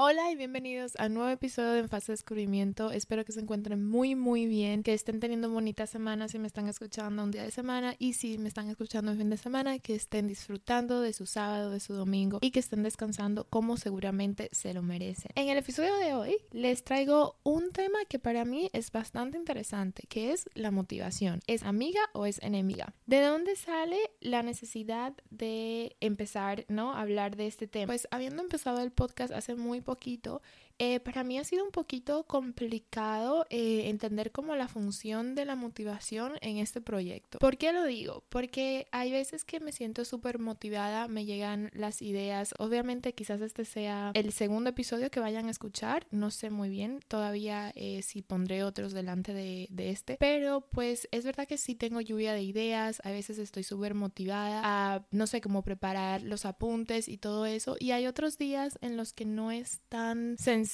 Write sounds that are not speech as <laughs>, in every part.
Hola y bienvenidos a un nuevo episodio de En Fase de Descubrimiento. Espero que se encuentren muy muy bien, que estén teniendo bonitas semanas si me están escuchando un día de semana y si me están escuchando un fin de semana, que estén disfrutando de su sábado, de su domingo y que estén descansando como seguramente se lo merecen. En el episodio de hoy les traigo un tema que para mí es bastante interesante, que es la motivación. ¿Es amiga o es enemiga? ¿De dónde sale la necesidad de empezar, ¿no? a hablar de este tema? Pues habiendo empezado el podcast hace muy poquito eh, para mí ha sido un poquito complicado eh, entender como la función de la motivación en este proyecto. ¿Por qué lo digo? Porque hay veces que me siento súper motivada, me llegan las ideas. Obviamente quizás este sea el segundo episodio que vayan a escuchar, no sé muy bien todavía eh, si pondré otros delante de, de, este, pero pues es verdad que sí tengo lluvia de ideas, a veces estoy súper motivada a, no sé, cómo preparar los apuntes y todo eso, y hay otros días en los que no es tan sencillo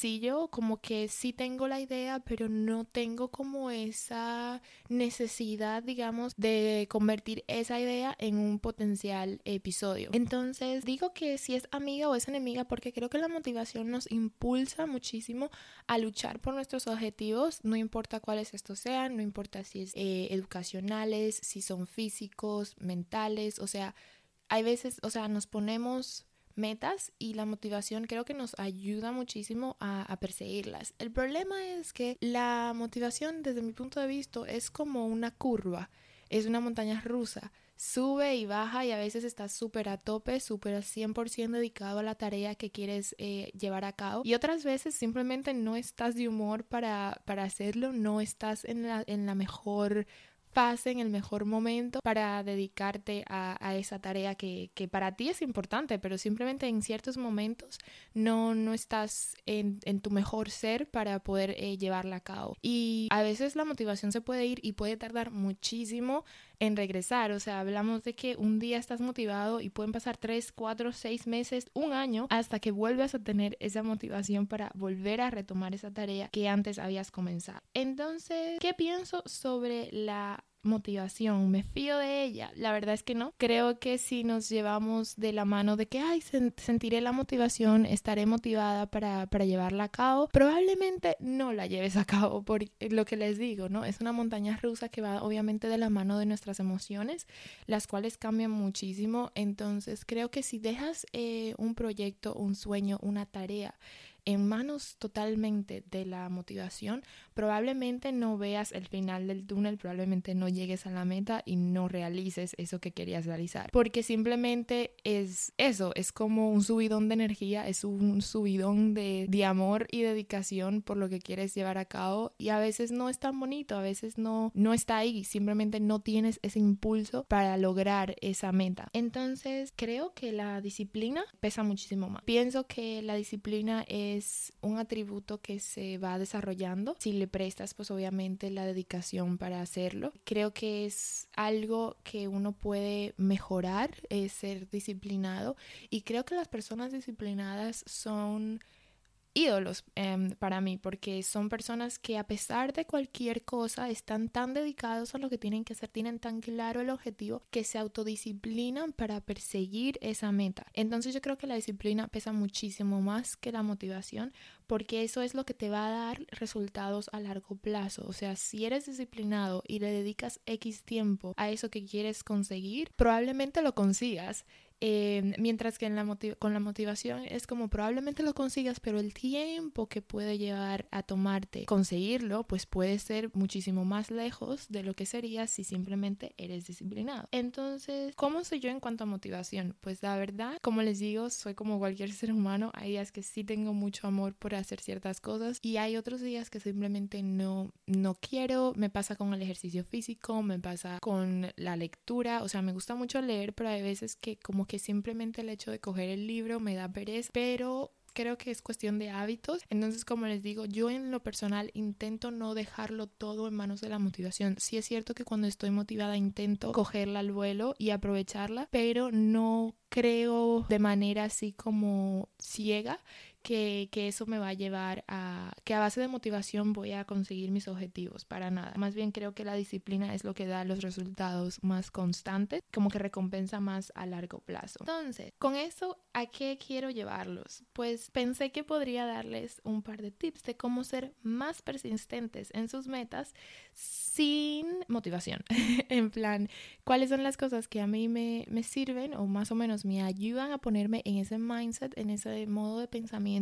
como que sí tengo la idea, pero no tengo como esa necesidad, digamos, de convertir esa idea en un potencial episodio. Entonces, digo que si es amiga o es enemiga porque creo que la motivación nos impulsa muchísimo a luchar por nuestros objetivos, no importa cuáles estos sean, no importa si es eh, educacionales, si son físicos, mentales, o sea, hay veces, o sea, nos ponemos metas y la motivación creo que nos ayuda muchísimo a, perseguirlas. El problema es que la motivación desde mi punto de vista es como una curva, es una montaña rusa. Sube y baja y a veces estás súper a tope, súper 100% dedicado a la tarea que quieres eh, llevar a cabo. Y otras veces simplemente no estás de humor para, para hacerlo, no estás en la, en la mejor fase, en el mejor momento para dedicarte a, esa tarea que, para ti es importante, pero simplemente en ciertos momentos no, no estás en, tu mejor ser para poder eh, llevarla a cabo. Y a veces la motivación se puede ir y puede tardar muchísimo en regresar. O sea, hablamos de que un día estás motivado y pueden pasar tres, cuatro, seis meses, un año, hasta que vuelvas a tener esa motivación para volver a retomar esa tarea que antes habías comenzado. Entonces, ¿qué pienso sobre la motivación, me fío de ella. La verdad es que no. Creo que si nos llevamos de la mano de que, ay, sentiré la motivación, estaré motivada para, para llevarla a cabo, probablemente no la lleves a cabo por lo que les digo, ¿no? Es una montaña rusa que va obviamente de la mano de nuestras emociones, las cuales cambian muchísimo. Entonces creo que si dejas eh, un proyecto, un sueño, una tarea, en manos totalmente de la motivación, probablemente no veas el final del túnel, probablemente no llegues a la meta y no realices eso que querías realizar. Porque simplemente es eso, es como un subidón de energía, es un subidón de, de amor y dedicación por lo que quieres llevar a cabo y a veces no es tan bonito, a veces no, no está ahí, simplemente no tienes ese impulso para lograr esa meta. Entonces creo que la disciplina pesa muchísimo más. Pienso que la disciplina es un atributo que se va desarrollando si prestas pues obviamente la dedicación para hacerlo. Creo que es algo que uno puede mejorar, es ser disciplinado y creo que las personas disciplinadas son ídolos em, para mí, porque son personas que a pesar de cualquier cosa están tan dedicados a lo que tienen que hacer, tienen tan claro el objetivo que se autodisciplinan para perseguir esa meta. Entonces yo creo que la disciplina pesa muchísimo más que la motivación, porque eso es lo que te va a dar resultados a largo plazo. O sea, si eres disciplinado y le dedicas X tiempo a eso que quieres conseguir, probablemente lo consigas Eh, mientras que en la con la motivación es como probablemente lo consigas, pero el tiempo que puede llevar a tomarte conseguirlo, pues puede ser muchísimo más lejos de lo que sería si simplemente eres disciplinado. Entonces, ¿cómo soy yo en cuanto a motivación? Pues la verdad, como les digo, soy como cualquier ser humano. Hay días que sí tengo mucho amor por hacer ciertas cosas y hay otros días que simplemente no, no quiero. Me pasa con el ejercicio físico, me pasa con la lectura. O sea, me gusta mucho leer, pero hay veces que como que simplemente el hecho de coger el libro me da pereza. Pero creo que es cuestión de hábitos. Entonces, como les digo, yo en lo personal intento no dejarlo todo en manos de la motivación. Sí es cierto que cuando estoy motivada intento cogerla al vuelo y aprovecharla, pero no creo de manera así como ciega que, que, eso me va a llevar a que a base de motivación voy a conseguir mis objetivos, para nada. Más bien creo que la disciplina es lo que da los resultados más constantes, como que recompensa más a largo plazo. Entonces, con eso, ¿a qué quiero llevarlos? Pues pensé que podría darles un par de tips de cómo ser más persistentes en sus metas sin motivación. <laughs> en plan, ¿cuáles son las cosas que a mí me, me sirven o más o menos me ayudan a ponerme en ese mindset, en ese modo de pensamiento?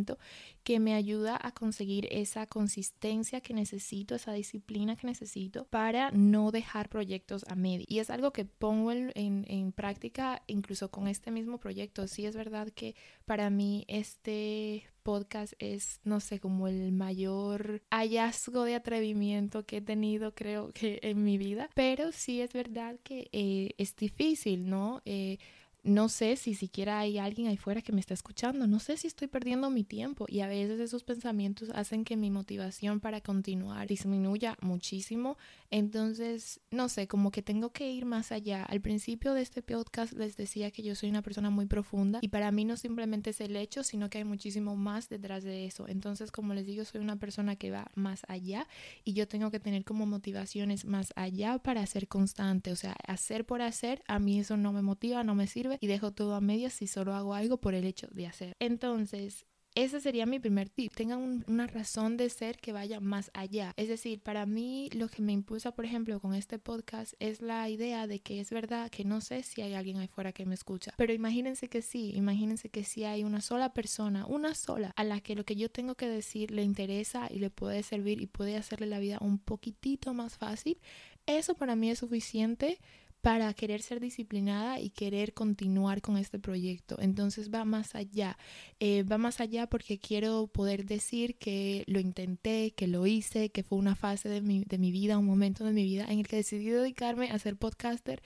Que me ayuda a conseguir esa consistencia que necesito, esa disciplina que necesito para no dejar proyectos a medio. Y es algo que pongo en, en, práctica incluso con este mismo proyecto. Sí es verdad que para mí este podcast es, no sé, como el mayor hallazgo de atrevimiento que he tenido, creo que en mi vida. Pero sí es verdad que eh, es difícil, ¿no? Eh, no sé si siquiera hay alguien ahí fuera que me está escuchando, no sé si estoy perdiendo mi tiempo y a veces esos pensamientos hacen que mi motivación para continuar disminuya muchísimo. Entonces, no sé, como que tengo que ir más allá. Al principio de este podcast les decía que yo soy una persona muy profunda y para mí no simplemente es el hecho, sino que hay muchísimo más detrás de eso. Entonces, como les digo, soy una persona que va más allá y yo tengo que tener como motivaciones más allá para ser constante. O sea, hacer por hacer, a mí eso no me motiva, no me sirve y dejo todo a medias si solo hago algo por el hecho de hacer. Entonces, ese sería mi primer tip. Tengan una razón de ser que vaya más allá. Es decir, para mí lo que me impulsa, por ejemplo, con este podcast es la idea de que es verdad que no sé si hay alguien ahí fuera que me escucha. Pero imagínense que sí, imagínense que sí hay una sola persona, una sola, a la que lo que yo tengo que decir le interesa y le puede servir y puede hacerle la vida un poquitito más fácil. Eso para mí es suficiente para querer ser disciplinada y querer continuar con este proyecto. Entonces va más allá, eh, va más allá porque quiero poder decir que lo intenté, que lo hice, que fue una fase de mi, de mi vida, un momento de mi vida en el que decidí dedicarme a ser podcaster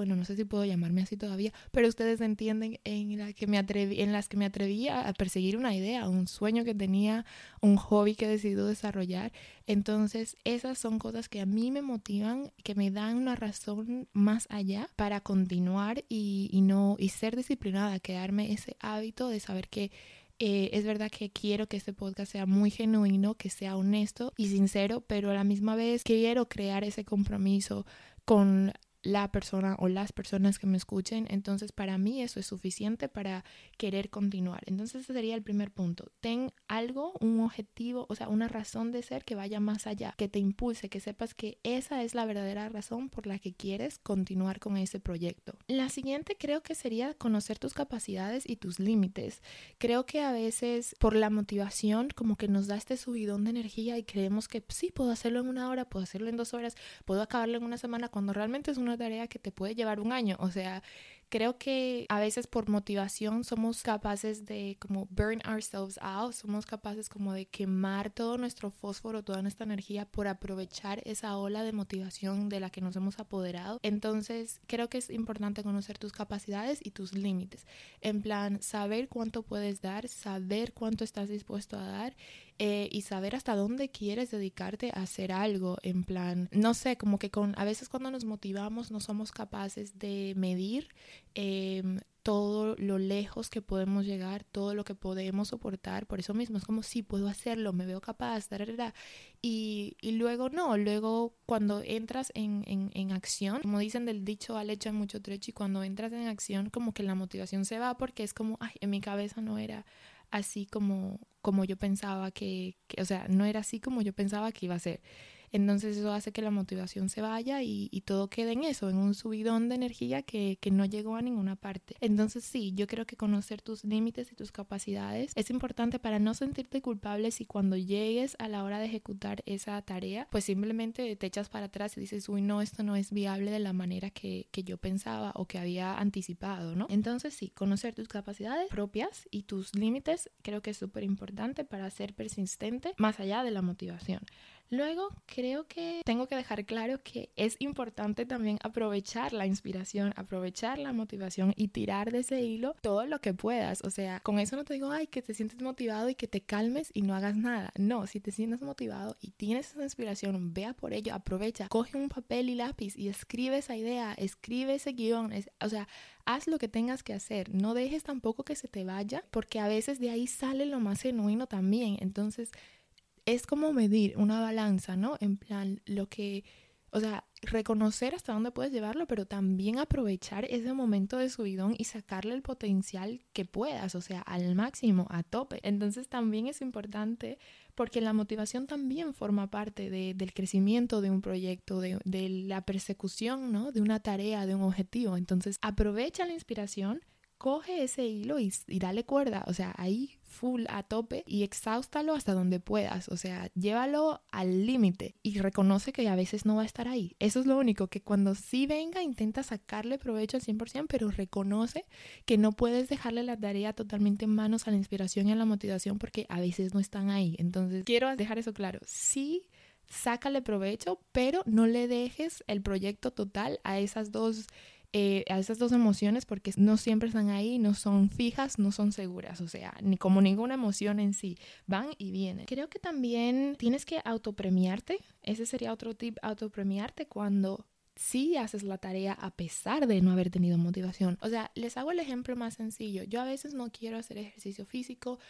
bueno, no sé si puedo llamarme así todavía, pero ustedes entienden en, la que me atreví, en las que me atrevía a perseguir una idea, un sueño que tenía, un hobby que decidí desarrollar. Entonces, esas son cosas que a mí me motivan, que me dan una razón más allá para continuar y, y no y ser disciplinada, quedarme ese hábito de saber que eh, es verdad que quiero que este podcast sea muy genuino, que sea honesto y sincero, pero a la misma vez quiero crear ese compromiso con la persona o las personas que me escuchen. Entonces, para mí eso es suficiente para querer continuar. Entonces, ese sería el primer punto. Ten algo, un objetivo, o sea, una razón de ser que vaya más allá, que te impulse, que sepas que esa es la verdadera razón por la que quieres continuar con ese proyecto. La siguiente creo que sería conocer tus capacidades y tus límites. Creo que a veces por la motivación como que nos da este subidón de energía y creemos que sí, puedo hacerlo en una hora, puedo hacerlo en dos horas, puedo acabarlo en una semana, cuando realmente es una tarea que te puede llevar un año. O sea, creo que a veces por motivación somos capaces de como burn ourselves out, somos capaces como de quemar todo nuestro fósforo, toda nuestra energía por aprovechar esa ola de motivación de la que nos hemos apoderado. Entonces, creo que es importante conocer tus capacidades y tus límites. En plan, saber cuánto puedes dar, saber cuánto estás dispuesto a dar eh, y saber hasta dónde quieres dedicarte a hacer algo, en plan, no sé, como que con, a veces cuando nos motivamos no somos capaces de medir em, todo lo lejos que podemos llegar, todo lo que podemos soportar, por eso mismo es como si sí, puedo hacerlo, me veo capaz, y, y luego no, luego cuando entras en, en, en, acción, como dicen del dicho al hecho hay mucho trecho, y cuando entras en acción como que la motivación se va porque es como, ay, en mi cabeza no era así como, como yo pensaba que, o sea, no era así como yo pensaba que iba a ser. Entonces eso hace que la motivación se vaya y, todo quede en eso, en un subidón de energía que, que no llegó a ninguna parte. Entonces sí, yo creo que conocer tus límites y tus capacidades es importante para no sentirte culpable si cuando llegues a la hora de ejecutar esa tarea, pues simplemente te echas para atrás y dices, uy, no, esto no es viable de la manera que, que yo pensaba o que había anticipado, ¿no? Entonces sí, conocer tus capacidades propias y tus límites creo que es súper importante para ser persistente más allá de la motivación. Luego, creo que tengo que dejar claro que es importante también aprovechar la inspiración, aprovechar la motivación y tirar de ese hilo todo lo que puedas. O sea, con eso no te digo, ay, que te sientes motivado y que te calmes y no hagas nada. No, si te sientes motivado y tienes esa inspiración, vea por ello, aprovecha, coge un papel y lápiz y escribe esa idea, escribe ese guion. o sea, haz lo que tengas que hacer. No dejes tampoco que se te vaya, porque a veces de ahí sale lo más genuino también. Entonces, es como medir una balanza, ¿no? En plan, lo que, o sea, reconocer hasta dónde puedes llevarlo, pero también aprovechar ese momento de subidón y sacarle el potencial que puedas, o sea, al máximo, a tope. Entonces también es importante porque la motivación también forma parte del crecimiento de un proyecto, de, de la persecución, ¿no? De una tarea, de un objetivo. Entonces aprovecha la inspiración, coge ese hilo y, dale cuerda, o sea, ahí full a tope y exhaustalo hasta donde puedas, o sea, llévalo al límite y reconoce que a veces no va a estar ahí. Eso es lo único, que cuando sí venga intenta sacarle provecho al 100%, pero reconoce que no puedes dejarle la tarea totalmente en manos a la inspiración y a la motivación porque a veces no están ahí. Entonces, quiero dejar eso claro. Sí sácale provecho, pero no le dejes el proyecto total a esas dos eh, a esas dos emociones porque no siempre están ahí, no son fijas, no son seguras, o sea, ni como ninguna emoción en sí, van y vienen. Creo que también tienes que autopremiarte, ese sería otro tip, autopremiarte cuando sí haces la tarea a pesar de no haber tenido motivación. O sea, les hago el ejemplo más sencillo. Yo a veces no quiero hacer ejercicio físico,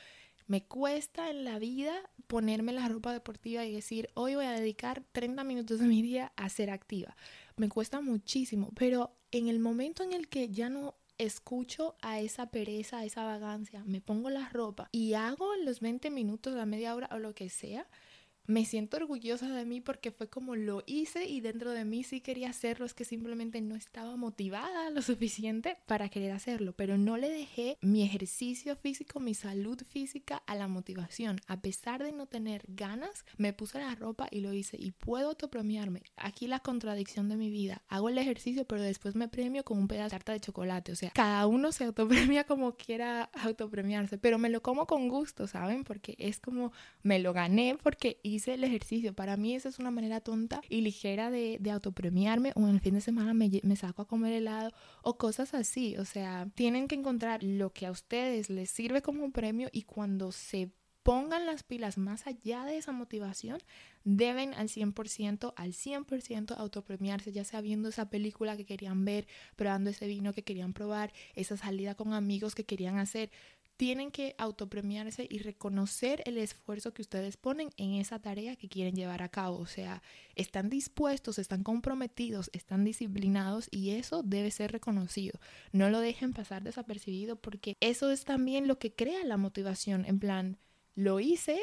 me cuesta en la vida ponerme la ropa deportiva y decir, hoy voy a dedicar 30 minutos de mi día a ser activa. Me cuesta muchísimo, pero en el momento en el que ya no escucho a esa pereza, a esa vagancia, me pongo la ropa y hago los 20 minutos, la media hora o lo que sea, me siento orgullosa de mí porque fue como lo hice y dentro de mí sí quería hacerlo, es que simplemente no estaba motivada lo suficiente para querer hacerlo, pero no le dejé mi ejercicio físico, mi salud física a la motivación. A pesar de no tener ganas, me puse la ropa y lo hice y puedo autopremiarme. Aquí la contradicción de mi vida, hago el ejercicio pero después me premio con un pedazo de tarta de chocolate, o sea, cada uno se autopremia como quiera autopremiarse, pero me lo como con gusto, ¿saben? Porque es como me lo gané porque hice el ejercicio. Para mí esa es una manera tonta y ligera de, autopremiarme o en el fin de semana me, me saco a comer helado o cosas así. O sea, tienen que encontrar lo que a ustedes les sirve como premio y cuando se pongan las pilas más allá de esa motivación, deben al 100%, al 100% autopremiarse, ya sea viendo esa película que querían ver, probando ese vino que querían probar, esa salida con amigos que querían hacer tienen que autopremiarse y reconocer el esfuerzo que ustedes ponen en esa tarea que quieren llevar a cabo. O sea, están dispuestos, están comprometidos, están disciplinados y eso debe ser reconocido. No lo dejen pasar desapercibido porque eso es también lo que crea la motivación. En plan, lo hice,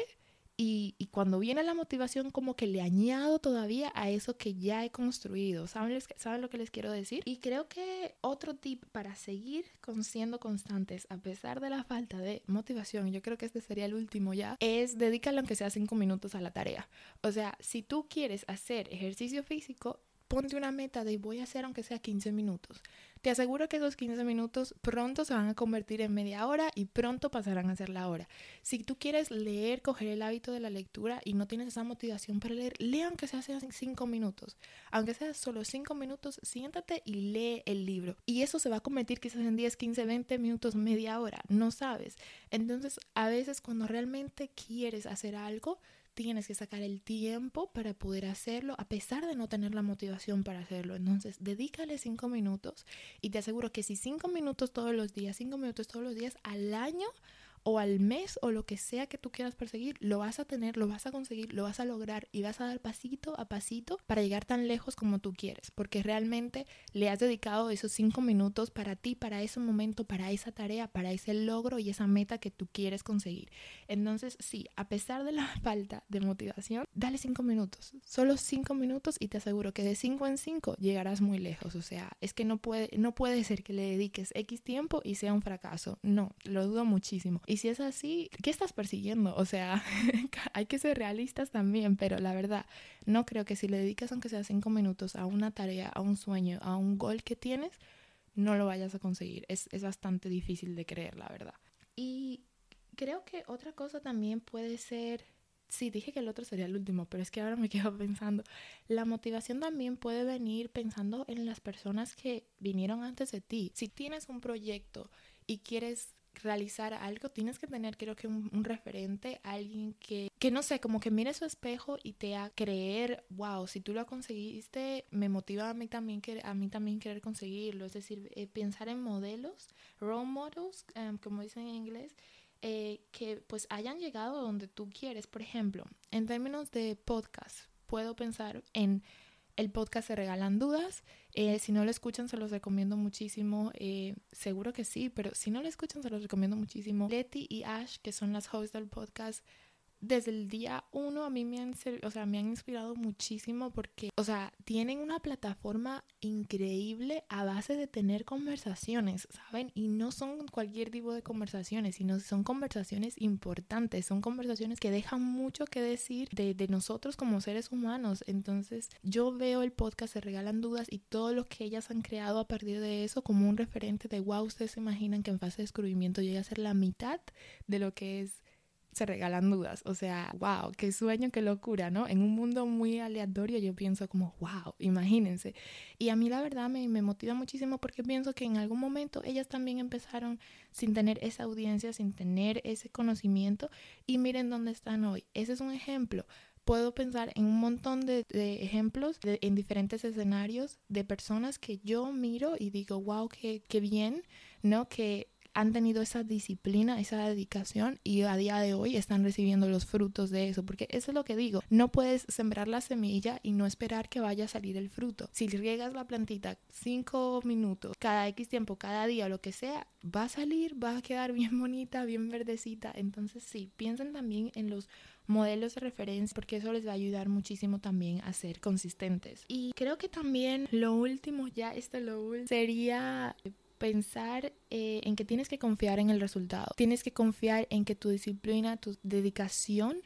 y, cuando viene la motivación, como que le añado todavía a eso que ya he construido. ¿Saben, ¿Saben lo que les quiero decir? Y creo que otro tip para seguir siendo constantes a pesar de la falta de motivación, yo creo que este sería el último ya, es dedícalo aunque sea cinco minutos a la tarea. O sea, si tú quieres hacer ejercicio físico, ponte una meta de voy a hacer aunque sea 15 minutos. Te aseguro que esos 15 minutos pronto se van a convertir en media hora y pronto pasarán a ser la hora. Si tú quieres leer, coger el hábito de la lectura y no tienes esa motivación para leer, lee aunque sea 5 minutos. Aunque sea solo 5 minutos, siéntate y lee el libro. Y eso se va a convertir quizás en 10, 15, 20 minutos, media hora. No sabes. Entonces, a veces cuando realmente quieres hacer algo, tienes que sacar el tiempo para poder hacerlo a pesar de no tener la motivación para hacerlo. Entonces, dedícale cinco minutos y te aseguro que si cinco minutos todos los días, cinco minutos todos los días al año o al mes o lo que sea que tú quieras perseguir, lo vas a tener, lo vas a conseguir, lo vas a lograr y vas a dar pasito a pasito para llegar tan lejos como tú quieres, porque realmente le has dedicado esos cinco minutos para ti, para ese momento, para esa tarea, para ese logro y esa meta que tú quieres conseguir. Entonces, sí, a pesar de la <laughs> falta de motivación, dale cinco minutos, solo cinco minutos y te aseguro que de cinco en cinco llegarás muy lejos. O sea, es que no puede, no puede ser que le dediques X tiempo y sea un fracaso. No, lo dudo muchísimo. Si es así, ¿qué estás persiguiendo? O sea, <laughs> hay que ser realistas también, pero la verdad, no creo que si le dedicas aunque sea cinco minutos a una tarea, a un sueño, a un gol que tienes, no lo vayas a conseguir. Es, es bastante difícil de creer, la verdad. Y creo que otra cosa también puede ser sí, dije que el otro sería el último, pero es que ahora me <laughs> quedo pensando, la motivación también puede venir pensando en las personas que vinieron antes de ti. Si tienes un proyecto y quieres realizar algo, tienes que tener creo que un, referente, alguien que, que no sé, como que mire su espejo y te haga creer, wow, si tú lo conseguiste, me motiva a mí también, a mí también querer conseguirlo, es decir, eh, pensar en modelos, role models, em, como dicen en inglés, eh, que pues hayan llegado donde tú quieres. Por ejemplo, en términos de podcast, puedo pensar en el podcast Se Regalan Dudas. Eh, si no lo escuchan, se los recomiendo muchísimo. Eh, seguro que sí, pero si no lo escuchan, se los recomiendo muchísimo. Letty y Ash, que son las hosts del podcast, desde el día uno a mí me han, o sea, me han inspirado muchísimo porque, o sea, tienen una plataforma increíble a base de tener conversaciones, ¿saben? Y no son cualquier tipo de conversaciones, sino son conversaciones importantes, son conversaciones que dejan mucho que decir de, de nosotros como seres humanos. Entonces, yo veo el podcast Se Regalan Dudas y todo lo que ellas han creado a partir de eso como un referente de, wow, ustedes se imaginan que en fase de descubrimiento llega a ser la mitad de lo que es se regalan dudas. O sea, wow, qué sueño, qué locura, ¿no? En un mundo muy aleatorio yo pienso como, wow, imagínense. Y a mí la verdad me, motiva muchísimo porque pienso que en algún momento ellas también empezaron sin tener esa audiencia, sin tener ese conocimiento y miren dónde están hoy. Ese es un ejemplo puedo pensar en un montón de, ejemplos en diferentes escenarios de personas que yo miro y digo, wow, qué, qué bien, ¿no? Que han tenido esa disciplina, esa dedicación y a día de hoy están recibiendo los frutos de eso, porque eso es lo que digo, no puedes sembrar la semilla y no esperar que vaya a salir el fruto. Si riegas la plantita cinco minutos, cada X tiempo, cada día, lo que sea, va a salir, va a quedar <laughs> bien bonita, bien verdecita. Entonces sí, piensen también en los modelos de referencia porque eso les va a ayudar muchísimo también a ser consistentes. Y creo que también lo último, ya esto lo último, sería pensar eh, en que tienes que confiar en el resultado. Tienes que confiar en que tu disciplina, tu dedicación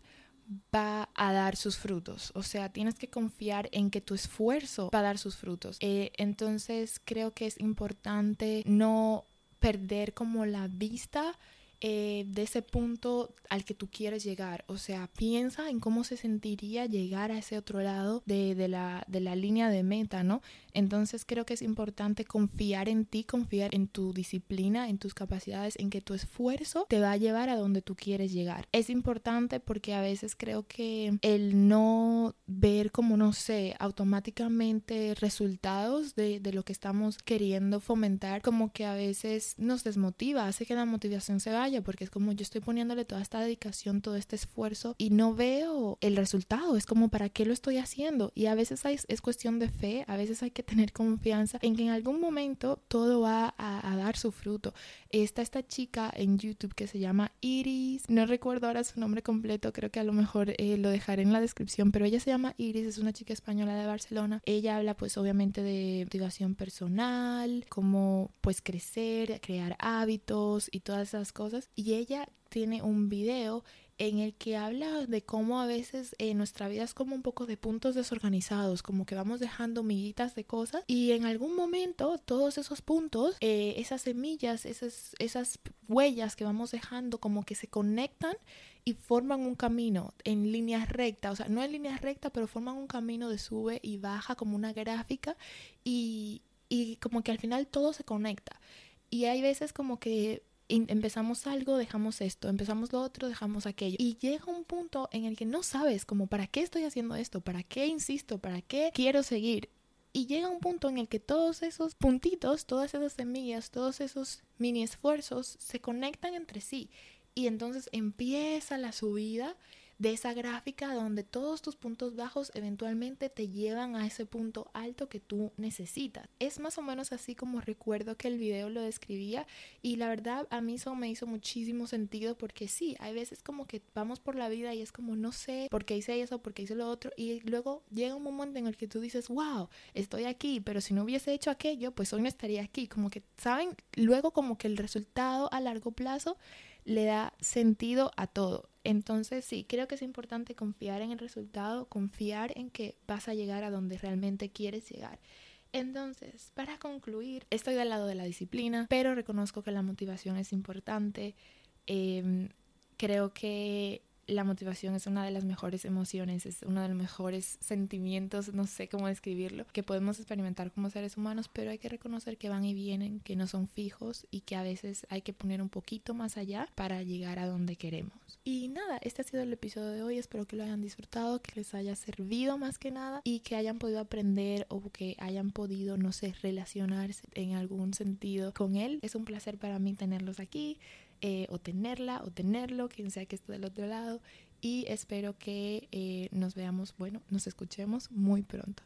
va a dar sus frutos. O sea, tienes que confiar en que tu esfuerzo va a dar sus frutos. Eh, entonces creo que es importante no perder como la vista eh, de ese punto al que tú quieres llegar. O sea, piensa en cómo se sentiría llegar a ese otro lado de, de, la, de la línea de meta, ¿no? Entonces creo que es importante confiar en ti, confiar en tu disciplina, en tus capacidades, en que tu esfuerzo te va a llevar a donde tú quieres llegar. Es importante porque a veces creo que el no ver como, no sé, automáticamente resultados de, de lo que estamos queriendo fomentar, como que a veces nos desmotiva, hace que la motivación se vaya porque es como yo estoy poniéndole toda esta dedicación, todo este esfuerzo y no veo el resultado, es como para qué lo estoy haciendo y a veces es cuestión de fe, a veces hay que <laughs> tener confianza en que en algún momento todo va a, dar su fruto. Está esta chica en YouTube que se llama Iris, no recuerdo ahora su nombre completo, creo que a lo mejor eh, lo dejaré en la descripción, pero ella se llama Iris, es una chica española de Barcelona. Ella habla pues obviamente de motivación personal, cómo pues crecer, crear hábitos y todas esas cosas y ella tiene un video en el que habla de cómo a veces en nuestra vida es como un poco de puntos desorganizados, como que vamos dejando miguitas de cosas y en algún momento todos esos puntos, eh, esas semillas, esas, esas huellas que vamos dejando como que se conectan y forman un camino en líneas rectas, o sea, no en líneas rectas, pero forman un camino de sube y baja como una gráfica y, y como que al final todo se conecta. Y hay veces como que empezamos algo, dejamos esto, empezamos lo otro, dejamos aquello. Y llega un punto en el que no sabes como para qué estoy haciendo esto, para qué insisto, para qué quiero seguir. Y llega un punto en el que todos esos puntitos, todas esas semillas, todos esos mini esfuerzos se conectan entre sí y entonces empieza la subida de esa gráfica donde todos tus puntos bajos eventualmente te llevan a ese punto alto que tú necesitas. Es más o menos así como recuerdo que el video lo describía y la verdad a mí eso me hizo muchísimo sentido porque sí, hay veces como que vamos por la vida y es como no sé por qué hice eso, por qué hice lo otro y luego llega un momento en el que tú dices, wow, estoy aquí, pero si no hubiese hecho aquello, pues hoy no estaría aquí. Como que, ¿saben? Luego como que el resultado a largo plazo le da sentido a todo. Entonces sí, creo que es importante confiar en el resultado, confiar en que vas a llegar a donde realmente quieres llegar. Entonces, para concluir, estoy del lado de la disciplina, pero reconozco que la motivación es importante. Em, creo que la motivación es una de las mejores emociones, es uno de los mejores sentimientos, no sé cómo describirlo, que podemos experimentar como seres humanos, pero hay que reconocer que van y vienen, que no son fijos y que a veces hay que poner un poquito más allá para llegar a donde queremos. Y nada, este ha sido el episodio de hoy, espero que lo hayan disfrutado, que les haya servido más que nada y que hayan podido aprender o que hayan podido, no sé, relacionarse en algún sentido con él. Es un placer para mí tenerlos aquí. Eh, o tenerla o tenerlo, quien sea que esté del otro lado. Y espero que eh, nos veamos, bueno, nos escuchemos muy pronto.